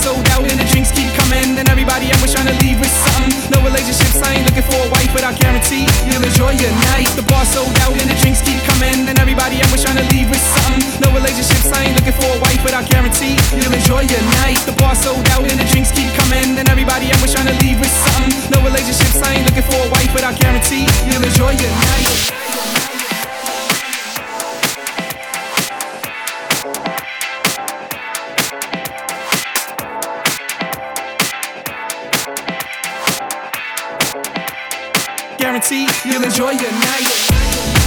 Sold out and the drinks keep coming. And everybody I'm trying to leave with something. No relationships, I ain't looking for a wife, but I guarantee you'll enjoy your night. The bar sold out and the drinks keep coming. And everybody I'm trying to leave with something. No relationships, I ain't looking for a wife, but I guarantee you'll enjoy your night. The bar sold out and the drinks keep coming. And everybody I'm trying to leave with something. No relationships, I ain't looking for a wife, but I guarantee you'll enjoy your night. Guarantee you'll enjoy your night.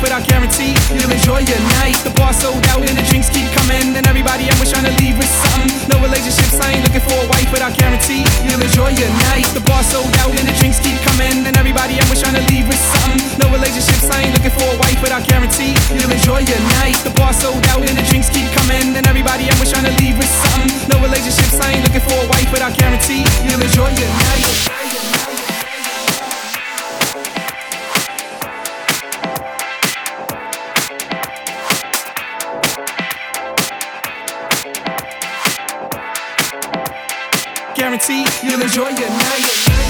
but I guarantee you'll enjoy your night. The bar sold out and the drinks keep coming. And everybody I'm trying to leave with something. No relationships, I ain't looking for a wife, but I guarantee you'll enjoy your night. The bar sold out and the drinks keep coming. And everybody I'm trying to leave with something. No relationships, I ain't looking for a wife, but I guarantee you'll enjoy your night. The bar sold out. Guaranteed you'll enjoy your night.